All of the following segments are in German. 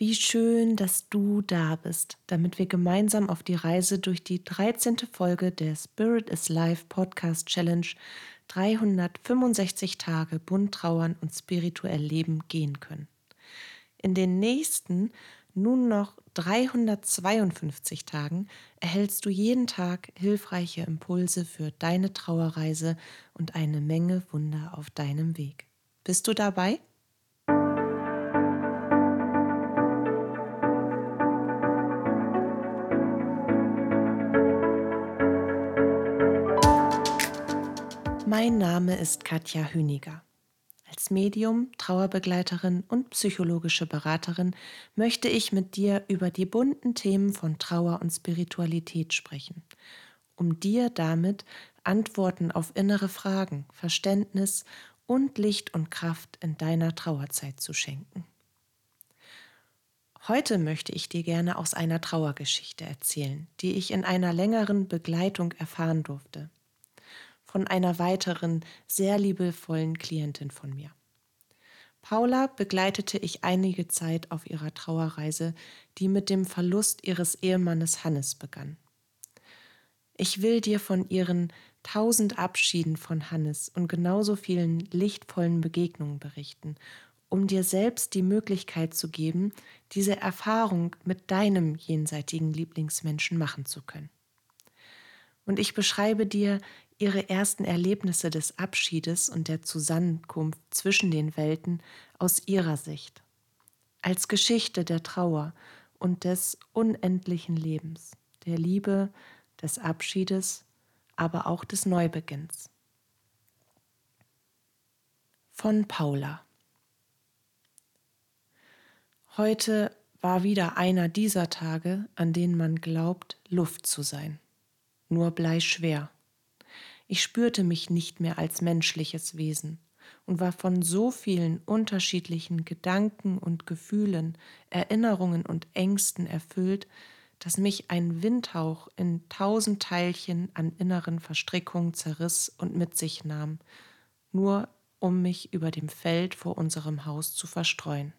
Wie schön, dass du da bist, damit wir gemeinsam auf die Reise durch die 13. Folge der Spirit is Life Podcast Challenge 365 Tage bunt trauern und spirituell leben gehen können. In den nächsten nun noch 352 Tagen erhältst du jeden Tag hilfreiche Impulse für deine Trauerreise und eine Menge Wunder auf deinem Weg. Bist du dabei? Mein Name ist Katja Hüniger. Als Medium, Trauerbegleiterin und psychologische Beraterin möchte ich mit dir über die bunten Themen von Trauer und Spiritualität sprechen, um dir damit Antworten auf innere Fragen, Verständnis und Licht und Kraft in deiner Trauerzeit zu schenken. Heute möchte ich dir gerne aus einer Trauergeschichte erzählen, die ich in einer längeren Begleitung erfahren durfte von einer weiteren, sehr liebevollen Klientin von mir. Paula begleitete ich einige Zeit auf ihrer Trauerreise, die mit dem Verlust ihres Ehemannes Hannes begann. Ich will dir von ihren tausend Abschieden von Hannes und genauso vielen lichtvollen Begegnungen berichten, um dir selbst die Möglichkeit zu geben, diese Erfahrung mit deinem jenseitigen Lieblingsmenschen machen zu können. Und ich beschreibe dir ihre ersten Erlebnisse des Abschiedes und der Zusammenkunft zwischen den Welten aus ihrer Sicht, als Geschichte der Trauer und des unendlichen Lebens, der Liebe, des Abschiedes, aber auch des Neubeginns. Von Paula. Heute war wieder einer dieser Tage, an denen man glaubt, Luft zu sein, nur bleischwer ich spürte mich nicht mehr als menschliches Wesen und war von so vielen unterschiedlichen Gedanken und Gefühlen, Erinnerungen und Ängsten erfüllt, dass mich ein Windhauch in tausend Teilchen an inneren Verstrickungen zerriss und mit sich nahm, nur um mich über dem Feld vor unserem Haus zu verstreuen.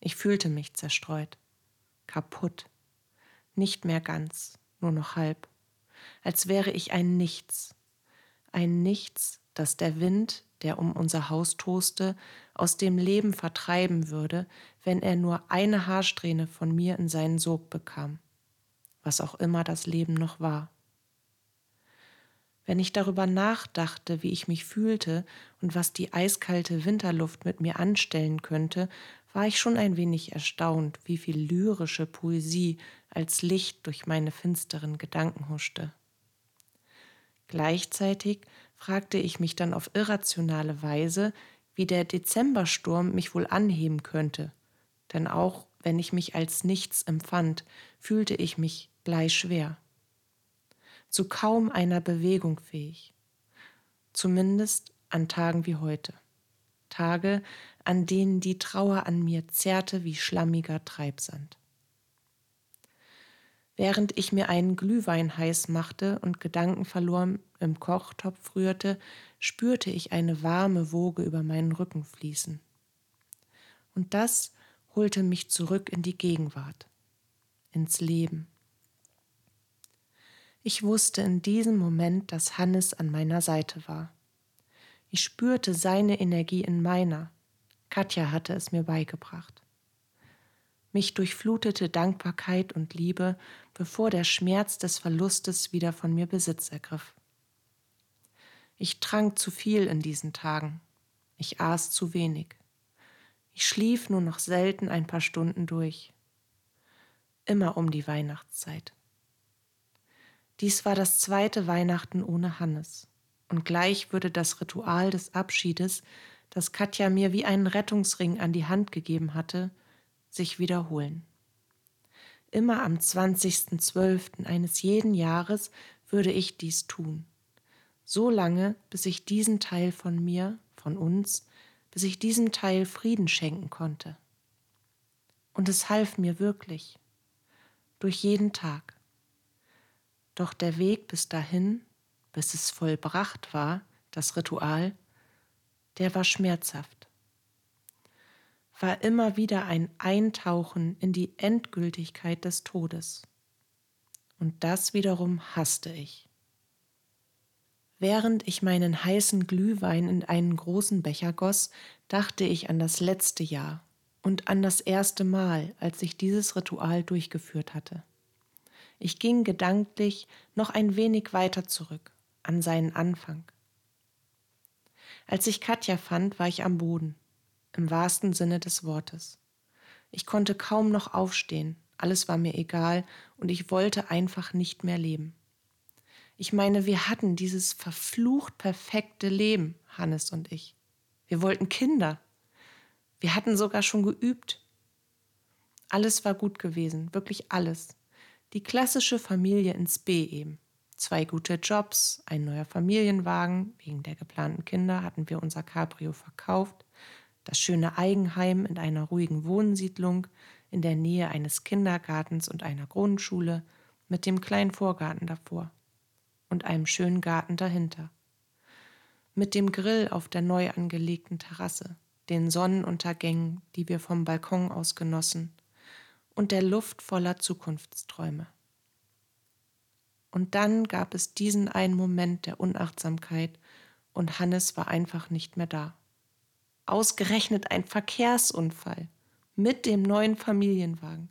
Ich fühlte mich zerstreut, kaputt, nicht mehr ganz, nur noch halb, als wäre ich ein Nichts, ein Nichts, das der Wind, der um unser Haus toste, aus dem Leben vertreiben würde, wenn er nur eine Haarsträhne von mir in seinen Sog bekam, was auch immer das Leben noch war. Wenn ich darüber nachdachte, wie ich mich fühlte und was die eiskalte Winterluft mit mir anstellen könnte, war ich schon ein wenig erstaunt, wie viel lyrische Poesie als Licht durch meine finsteren Gedanken huschte. Gleichzeitig fragte ich mich dann auf irrationale Weise, wie der Dezembersturm mich wohl anheben könnte. Denn auch wenn ich mich als nichts empfand, fühlte ich mich bleischwer. Zu kaum einer Bewegung fähig. Zumindest an Tagen wie heute. Tage, an denen die Trauer an mir zerrte wie schlammiger Treibsand. Während ich mir einen Glühwein heiß machte und gedankenverloren im Kochtopf rührte, spürte ich eine warme Woge über meinen Rücken fließen. Und das holte mich zurück in die Gegenwart, ins Leben. Ich wusste in diesem Moment, dass Hannes an meiner Seite war. Ich spürte seine Energie in meiner. Katja hatte es mir beigebracht. Mich durchflutete Dankbarkeit und Liebe, bevor der Schmerz des Verlustes wieder von mir Besitz ergriff. Ich trank zu viel in diesen Tagen. Ich aß zu wenig. Ich schlief nur noch selten ein paar Stunden durch. Immer um die Weihnachtszeit. Dies war das zweite Weihnachten ohne Hannes. Und gleich würde das Ritual des Abschiedes, das Katja mir wie einen Rettungsring an die Hand gegeben hatte, sich wiederholen. Immer am 20.12. eines jeden Jahres würde ich dies tun. So lange, bis ich diesen Teil von mir, von uns, bis ich diesem Teil Frieden schenken konnte. Und es half mir wirklich, durch jeden Tag. Doch der Weg bis dahin, bis es vollbracht war, das Ritual, der war schmerzhaft war immer wieder ein Eintauchen in die Endgültigkeit des Todes. Und das wiederum hasste ich. Während ich meinen heißen Glühwein in einen großen Becher goss, dachte ich an das letzte Jahr und an das erste Mal, als ich dieses Ritual durchgeführt hatte. Ich ging gedanklich noch ein wenig weiter zurück, an seinen Anfang. Als ich Katja fand, war ich am Boden, im wahrsten Sinne des Wortes. Ich konnte kaum noch aufstehen, alles war mir egal und ich wollte einfach nicht mehr leben. Ich meine, wir hatten dieses verflucht perfekte Leben, Hannes und ich. Wir wollten Kinder. Wir hatten sogar schon geübt. Alles war gut gewesen, wirklich alles. Die klassische Familie ins B eben. Zwei gute Jobs, ein neuer Familienwagen, wegen der geplanten Kinder hatten wir unser Cabrio verkauft, das schöne Eigenheim in einer ruhigen Wohnsiedlung in der Nähe eines Kindergartens und einer Grundschule mit dem kleinen Vorgarten davor und einem schönen Garten dahinter. Mit dem Grill auf der neu angelegten Terrasse, den Sonnenuntergängen, die wir vom Balkon aus genossen, und der Luft voller Zukunftsträume. Und dann gab es diesen einen Moment der Unachtsamkeit und Hannes war einfach nicht mehr da. Ausgerechnet ein Verkehrsunfall mit dem neuen Familienwagen.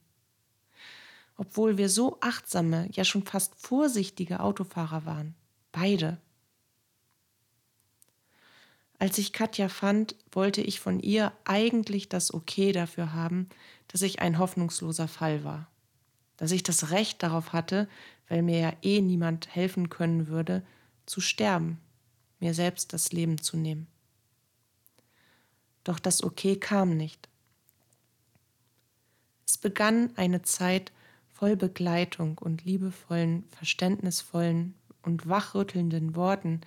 Obwohl wir so achtsame, ja schon fast vorsichtige Autofahrer waren. Beide. Als ich Katja fand, wollte ich von ihr eigentlich das Okay dafür haben, dass ich ein hoffnungsloser Fall war. Dass ich das Recht darauf hatte, weil mir ja eh niemand helfen können würde, zu sterben, mir selbst das Leben zu nehmen. Doch das Okay kam nicht. Es begann eine Zeit voll Begleitung und liebevollen, verständnisvollen und wachrüttelnden Worten,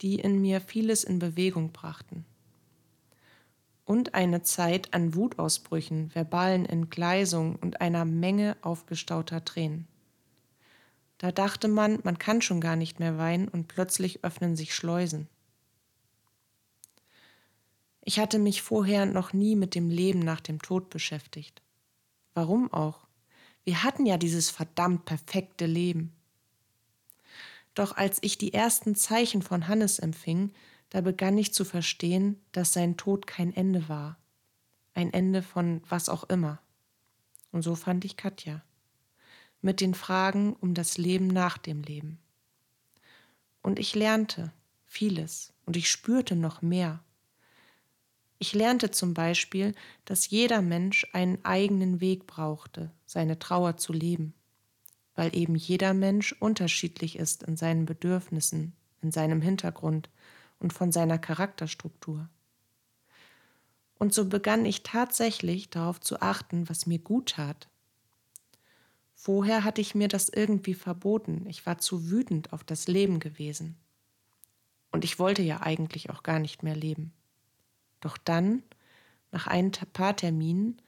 die in mir vieles in Bewegung brachten. Und eine Zeit an Wutausbrüchen, verbalen Entgleisungen und einer Menge aufgestauter Tränen. Da dachte man, man kann schon gar nicht mehr weinen und plötzlich öffnen sich Schleusen. Ich hatte mich vorher noch nie mit dem Leben nach dem Tod beschäftigt. Warum auch? Wir hatten ja dieses verdammt perfekte Leben. Doch als ich die ersten Zeichen von Hannes empfing, da begann ich zu verstehen, dass sein Tod kein Ende war. Ein Ende von was auch immer. Und so fand ich Katja. Mit den Fragen um das Leben nach dem Leben. Und ich lernte vieles und ich spürte noch mehr. Ich lernte zum Beispiel, dass jeder Mensch einen eigenen Weg brauchte, seine Trauer zu leben weil eben jeder Mensch unterschiedlich ist in seinen Bedürfnissen, in seinem Hintergrund und von seiner Charakterstruktur. Und so begann ich tatsächlich darauf zu achten, was mir gut tat. Vorher hatte ich mir das irgendwie verboten, ich war zu wütend auf das Leben gewesen. Und ich wollte ja eigentlich auch gar nicht mehr leben. Doch dann, nach ein paar Terminen,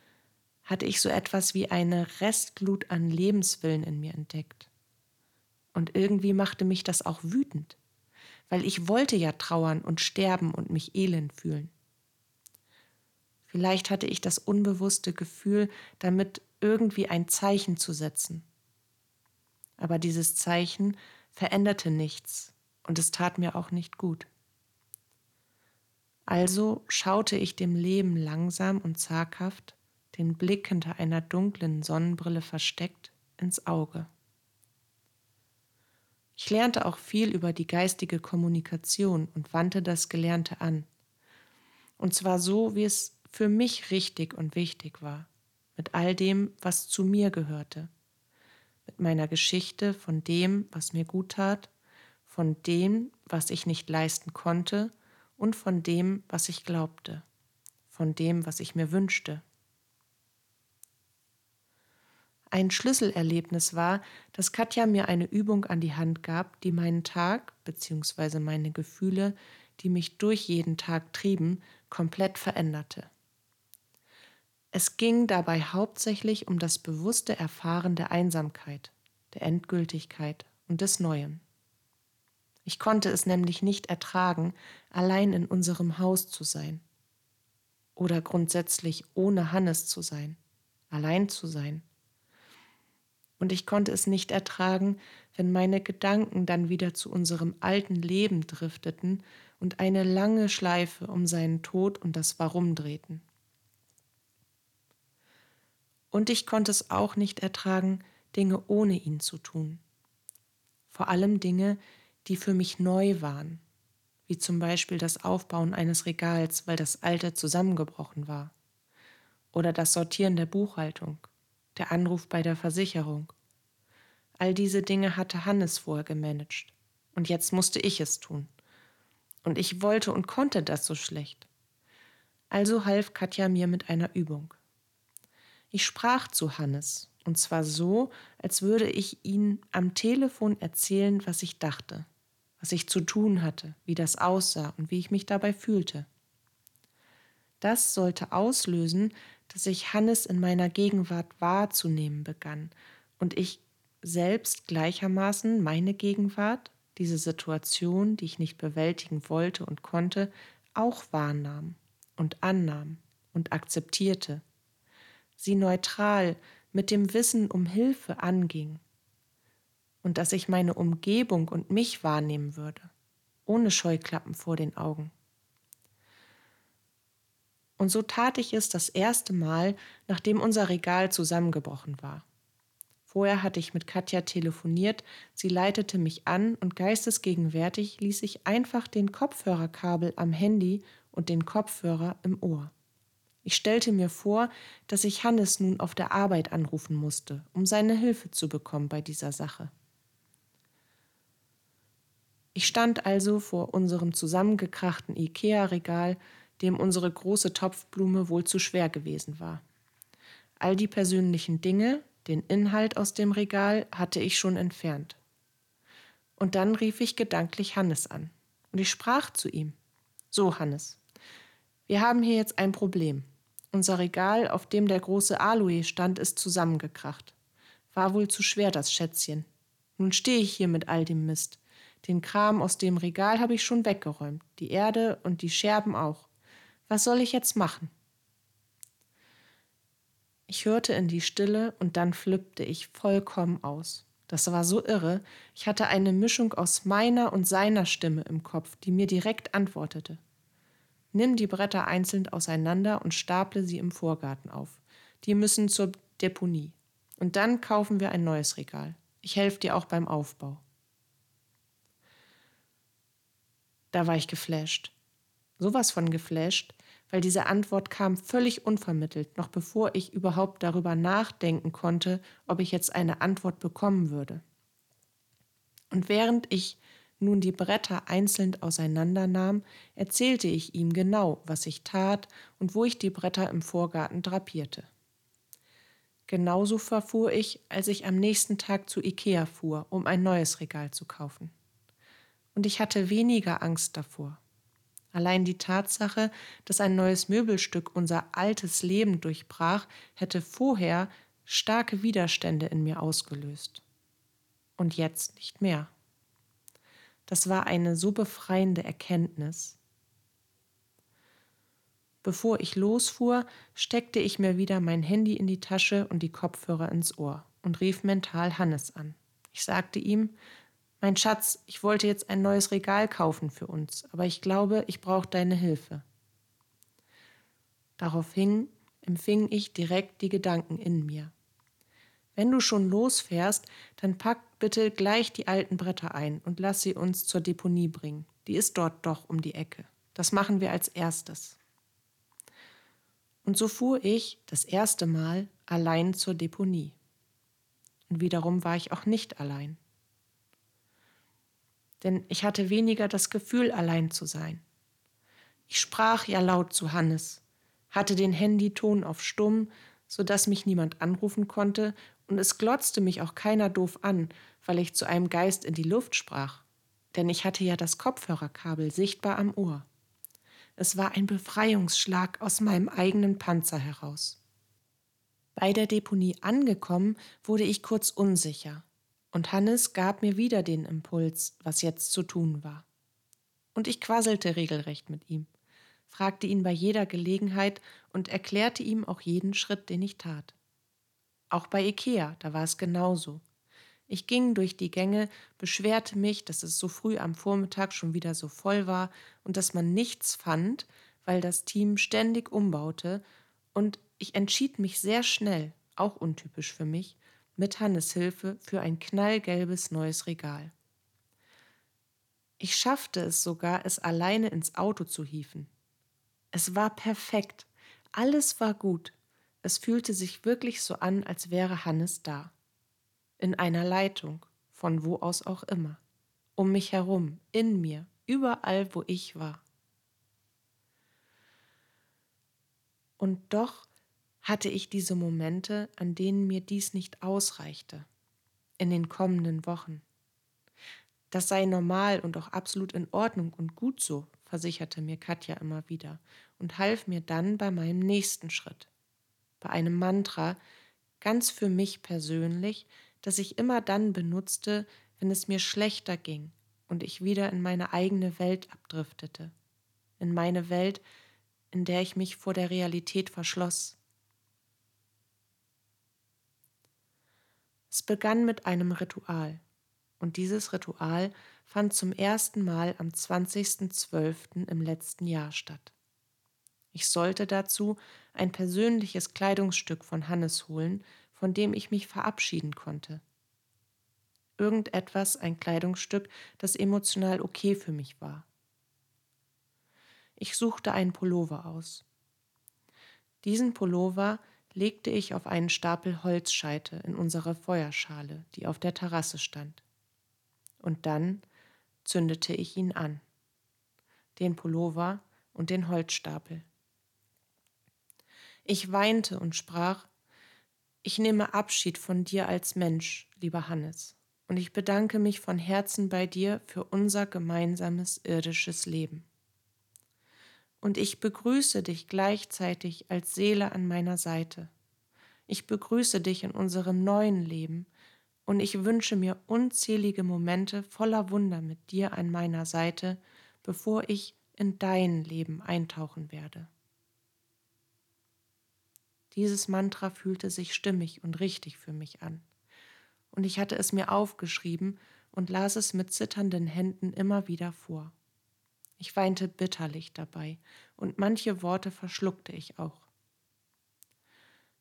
hatte ich so etwas wie eine Restglut an Lebenswillen in mir entdeckt. Und irgendwie machte mich das auch wütend, weil ich wollte ja trauern und sterben und mich elend fühlen. Vielleicht hatte ich das unbewusste Gefühl, damit irgendwie ein Zeichen zu setzen. Aber dieses Zeichen veränderte nichts und es tat mir auch nicht gut. Also schaute ich dem Leben langsam und zaghaft den Blick hinter einer dunklen Sonnenbrille versteckt, ins Auge. Ich lernte auch viel über die geistige Kommunikation und wandte das Gelernte an. Und zwar so, wie es für mich richtig und wichtig war, mit all dem, was zu mir gehörte, mit meiner Geschichte von dem, was mir gut tat, von dem, was ich nicht leisten konnte und von dem, was ich glaubte, von dem, was ich mir wünschte. Ein Schlüsselerlebnis war, dass Katja mir eine Übung an die Hand gab, die meinen Tag bzw. meine Gefühle, die mich durch jeden Tag trieben, komplett veränderte. Es ging dabei hauptsächlich um das bewusste Erfahren der Einsamkeit, der Endgültigkeit und des Neuen. Ich konnte es nämlich nicht ertragen, allein in unserem Haus zu sein. oder grundsätzlich ohne Hannes zu sein, allein zu sein. Und ich konnte es nicht ertragen, wenn meine Gedanken dann wieder zu unserem alten Leben drifteten und eine lange Schleife um seinen Tod und das Warum drehten. Und ich konnte es auch nicht ertragen, Dinge ohne ihn zu tun. Vor allem Dinge, die für mich neu waren, wie zum Beispiel das Aufbauen eines Regals, weil das alte zusammengebrochen war, oder das Sortieren der Buchhaltung, der Anruf bei der Versicherung. All diese Dinge hatte Hannes vorher gemanagt, und jetzt musste ich es tun. Und ich wollte und konnte das so schlecht. Also half Katja mir mit einer Übung. Ich sprach zu Hannes, und zwar so, als würde ich ihn am Telefon erzählen, was ich dachte was ich zu tun hatte, wie das aussah und wie ich mich dabei fühlte. Das sollte auslösen, dass ich Hannes in meiner Gegenwart wahrzunehmen begann und ich selbst gleichermaßen meine Gegenwart, diese Situation, die ich nicht bewältigen wollte und konnte, auch wahrnahm und annahm und akzeptierte, sie neutral mit dem Wissen um Hilfe anging und dass ich meine Umgebung und mich wahrnehmen würde, ohne Scheuklappen vor den Augen. Und so tat ich es das erste Mal, nachdem unser Regal zusammengebrochen war. Vorher hatte ich mit Katja telefoniert, sie leitete mich an und geistesgegenwärtig ließ ich einfach den Kopfhörerkabel am Handy und den Kopfhörer im Ohr. Ich stellte mir vor, dass ich Hannes nun auf der Arbeit anrufen musste, um seine Hilfe zu bekommen bei dieser Sache. Ich stand also vor unserem zusammengekrachten Ikea-Regal, dem unsere große Topfblume wohl zu schwer gewesen war. All die persönlichen Dinge, den Inhalt aus dem Regal, hatte ich schon entfernt. Und dann rief ich gedanklich Hannes an. Und ich sprach zu ihm. So, Hannes, wir haben hier jetzt ein Problem. Unser Regal, auf dem der große Aloe stand, ist zusammengekracht. War wohl zu schwer, das Schätzchen. Nun stehe ich hier mit all dem Mist. Den Kram aus dem Regal habe ich schon weggeräumt, die Erde und die Scherben auch. Was soll ich jetzt machen? Ich hörte in die Stille und dann flippte ich vollkommen aus. Das war so irre. Ich hatte eine Mischung aus meiner und seiner Stimme im Kopf, die mir direkt antwortete. Nimm die Bretter einzeln auseinander und staple sie im Vorgarten auf. Die müssen zur Deponie. Und dann kaufen wir ein neues Regal. Ich helfe dir auch beim Aufbau. Da war ich geflasht. Sowas von geflasht, weil diese Antwort kam völlig unvermittelt, noch bevor ich überhaupt darüber nachdenken konnte, ob ich jetzt eine Antwort bekommen würde. Und während ich nun die Bretter einzeln auseinandernahm, erzählte ich ihm genau, was ich tat und wo ich die Bretter im Vorgarten drapierte. Genauso verfuhr ich, als ich am nächsten Tag zu Ikea fuhr, um ein neues Regal zu kaufen und ich hatte weniger Angst davor. Allein die Tatsache, dass ein neues Möbelstück unser altes Leben durchbrach, hätte vorher starke Widerstände in mir ausgelöst. Und jetzt nicht mehr. Das war eine so befreiende Erkenntnis. Bevor ich losfuhr, steckte ich mir wieder mein Handy in die Tasche und die Kopfhörer ins Ohr und rief mental Hannes an. Ich sagte ihm, mein Schatz, ich wollte jetzt ein neues Regal kaufen für uns, aber ich glaube, ich brauche deine Hilfe. Daraufhin empfing ich direkt die Gedanken in mir. Wenn du schon losfährst, dann pack bitte gleich die alten Bretter ein und lass sie uns zur Deponie bringen. Die ist dort doch um die Ecke. Das machen wir als erstes. Und so fuhr ich das erste Mal allein zur Deponie. Und wiederum war ich auch nicht allein denn ich hatte weniger das Gefühl, allein zu sein. Ich sprach ja laut zu Hannes, hatte den Handyton auf stumm, so dass mich niemand anrufen konnte, und es glotzte mich auch keiner doof an, weil ich zu einem Geist in die Luft sprach, denn ich hatte ja das Kopfhörerkabel sichtbar am Ohr. Es war ein Befreiungsschlag aus meinem eigenen Panzer heraus. Bei der Deponie angekommen, wurde ich kurz unsicher. Und Hannes gab mir wieder den Impuls, was jetzt zu tun war. Und ich quasselte regelrecht mit ihm. fragte ihn bei jeder Gelegenheit und erklärte ihm auch jeden Schritt, den ich tat. Auch bei Ikea, da war es genauso. Ich ging durch die Gänge, beschwerte mich, dass es so früh am Vormittag schon wieder so voll war und dass man nichts fand, weil das Team ständig umbaute, und ich entschied mich sehr schnell, auch untypisch für mich, mit Hannes Hilfe für ein knallgelbes neues Regal. Ich schaffte es sogar, es alleine ins Auto zu hieven. Es war perfekt, alles war gut, es fühlte sich wirklich so an, als wäre Hannes da in einer Leitung, von wo aus auch immer, um mich herum, in mir, überall, wo ich war. Und doch hatte ich diese Momente, an denen mir dies nicht ausreichte, in den kommenden Wochen. Das sei normal und auch absolut in Ordnung und gut so, versicherte mir Katja immer wieder und half mir dann bei meinem nächsten Schritt, bei einem Mantra, ganz für mich persönlich, das ich immer dann benutzte, wenn es mir schlechter ging und ich wieder in meine eigene Welt abdriftete, in meine Welt, in der ich mich vor der Realität verschloss. Es begann mit einem Ritual, und dieses Ritual fand zum ersten Mal am 20.12. im letzten Jahr statt. Ich sollte dazu ein persönliches Kleidungsstück von Hannes holen, von dem ich mich verabschieden konnte. Irgendetwas, ein Kleidungsstück, das emotional okay für mich war. Ich suchte einen Pullover aus. Diesen Pullover legte ich auf einen Stapel Holzscheite in unsere Feuerschale, die auf der Terrasse stand. Und dann zündete ich ihn an. Den Pullover und den Holzstapel. Ich weinte und sprach, ich nehme Abschied von dir als Mensch, lieber Hannes, und ich bedanke mich von Herzen bei dir für unser gemeinsames irdisches Leben. Und ich begrüße dich gleichzeitig als Seele an meiner Seite. Ich begrüße dich in unserem neuen Leben, und ich wünsche mir unzählige Momente voller Wunder mit dir an meiner Seite, bevor ich in dein Leben eintauchen werde. Dieses Mantra fühlte sich stimmig und richtig für mich an. Und ich hatte es mir aufgeschrieben und las es mit zitternden Händen immer wieder vor. Ich weinte bitterlich dabei, und manche Worte verschluckte ich auch.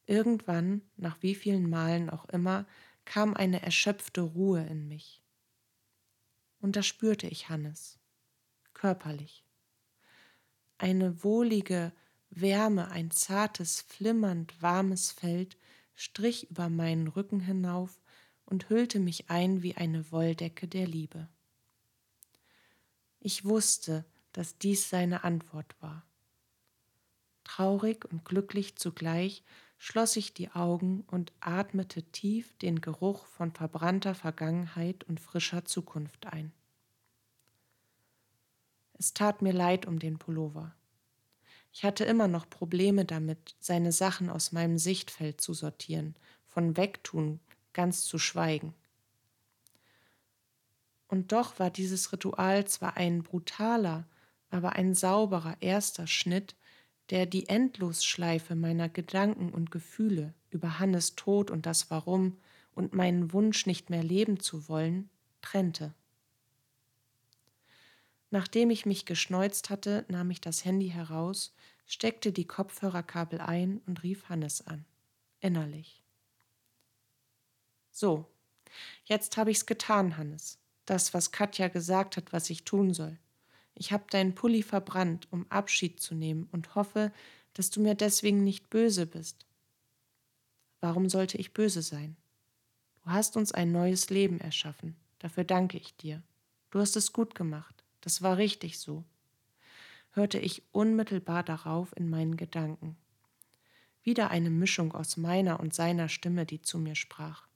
Irgendwann, nach wie vielen Malen auch immer, kam eine erschöpfte Ruhe in mich. Und da spürte ich Hannes, körperlich. Eine wohlige, Wärme, ein zartes, flimmernd warmes Feld strich über meinen Rücken hinauf und hüllte mich ein wie eine Wolldecke der Liebe. Ich wusste, dass dies seine Antwort war. Traurig und glücklich zugleich schloss ich die Augen und atmete tief den Geruch von verbrannter Vergangenheit und frischer Zukunft ein. Es tat mir leid um den Pullover. Ich hatte immer noch Probleme damit, seine Sachen aus meinem Sichtfeld zu sortieren, von Wegtun ganz zu schweigen. Und doch war dieses Ritual zwar ein brutaler, aber ein sauberer erster Schnitt, der die Endlosschleife meiner Gedanken und Gefühle über Hannes Tod und das Warum und meinen Wunsch, nicht mehr leben zu wollen, trennte. Nachdem ich mich geschneuzt hatte, nahm ich das Handy heraus, steckte die Kopfhörerkabel ein und rief Hannes an. Innerlich. So, jetzt habe ich's getan, Hannes. Das, was Katja gesagt hat, was ich tun soll. Ich habe deinen Pulli verbrannt, um Abschied zu nehmen und hoffe, dass du mir deswegen nicht böse bist. Warum sollte ich böse sein? Du hast uns ein neues Leben erschaffen. Dafür danke ich dir. Du hast es gut gemacht. Das war richtig so, hörte ich unmittelbar darauf in meinen Gedanken. Wieder eine Mischung aus meiner und seiner Stimme, die zu mir sprach.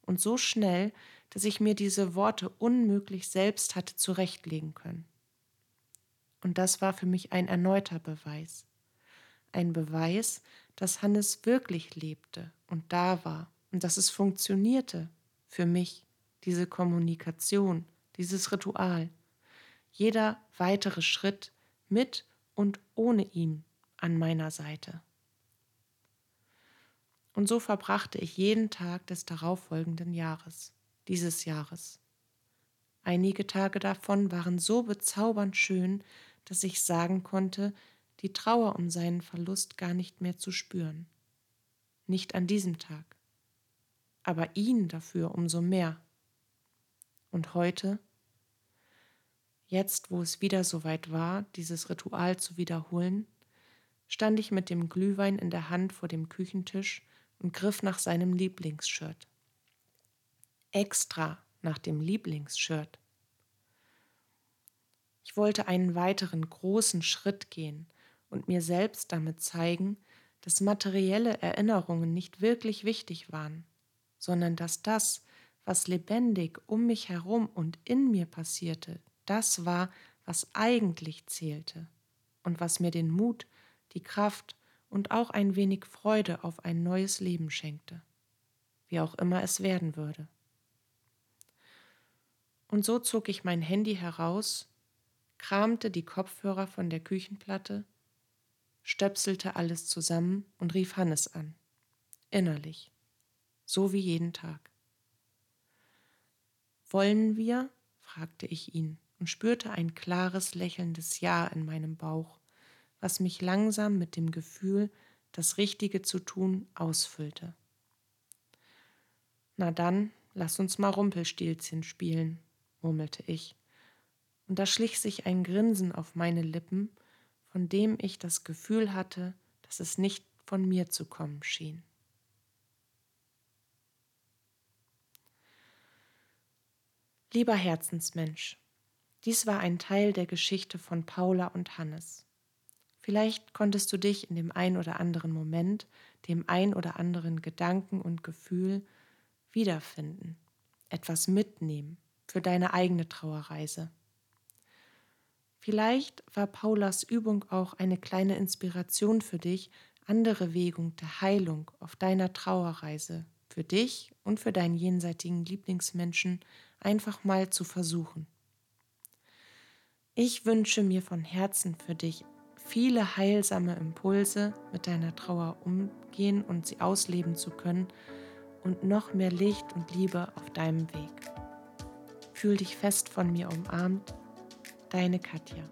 Und so schnell, dass ich mir diese Worte unmöglich selbst hatte zurechtlegen können. Und das war für mich ein erneuter Beweis. Ein Beweis, dass Hannes wirklich lebte und da war und dass es funktionierte für mich, diese Kommunikation, dieses Ritual jeder weitere Schritt mit und ohne ihn an meiner Seite. Und so verbrachte ich jeden Tag des darauffolgenden Jahres, dieses Jahres. Einige Tage davon waren so bezaubernd schön, dass ich sagen konnte, die Trauer um seinen Verlust gar nicht mehr zu spüren. Nicht an diesem Tag, aber ihn dafür umso mehr. Und heute, jetzt wo es wieder so weit war, dieses Ritual zu wiederholen, stand ich mit dem Glühwein in der Hand vor dem Küchentisch und griff nach seinem Lieblingsshirt. Extra nach dem Lieblingsshirt. Ich wollte einen weiteren großen Schritt gehen und mir selbst damit zeigen, dass materielle Erinnerungen nicht wirklich wichtig waren, sondern dass das, was lebendig um mich herum und in mir passierte, das war, was eigentlich zählte und was mir den Mut, die Kraft und auch ein wenig Freude auf ein neues Leben schenkte, wie auch immer es werden würde. Und so zog ich mein Handy heraus, kramte die Kopfhörer von der Küchenplatte, stöpselte alles zusammen und rief Hannes an, innerlich, so wie jeden Tag. Wollen wir? fragte ich ihn und spürte ein klares, lächelndes Ja in meinem Bauch was mich langsam mit dem Gefühl, das Richtige zu tun, ausfüllte. Na dann, lass uns mal Rumpelstilzchen spielen, murmelte ich, und da schlich sich ein Grinsen auf meine Lippen, von dem ich das Gefühl hatte, dass es nicht von mir zu kommen schien. Lieber Herzensmensch, dies war ein Teil der Geschichte von Paula und Hannes. Vielleicht konntest du dich in dem ein oder anderen Moment, dem ein oder anderen Gedanken und Gefühl wiederfinden, etwas mitnehmen für deine eigene Trauerreise. Vielleicht war Paulas Übung auch eine kleine Inspiration für dich, andere Wegungen der Heilung auf deiner Trauerreise für dich und für deinen jenseitigen Lieblingsmenschen einfach mal zu versuchen. Ich wünsche mir von Herzen für dich viele heilsame Impulse, mit deiner Trauer umgehen und sie ausleben zu können und noch mehr Licht und Liebe auf deinem Weg. Fühl dich fest von mir umarmt, deine Katja.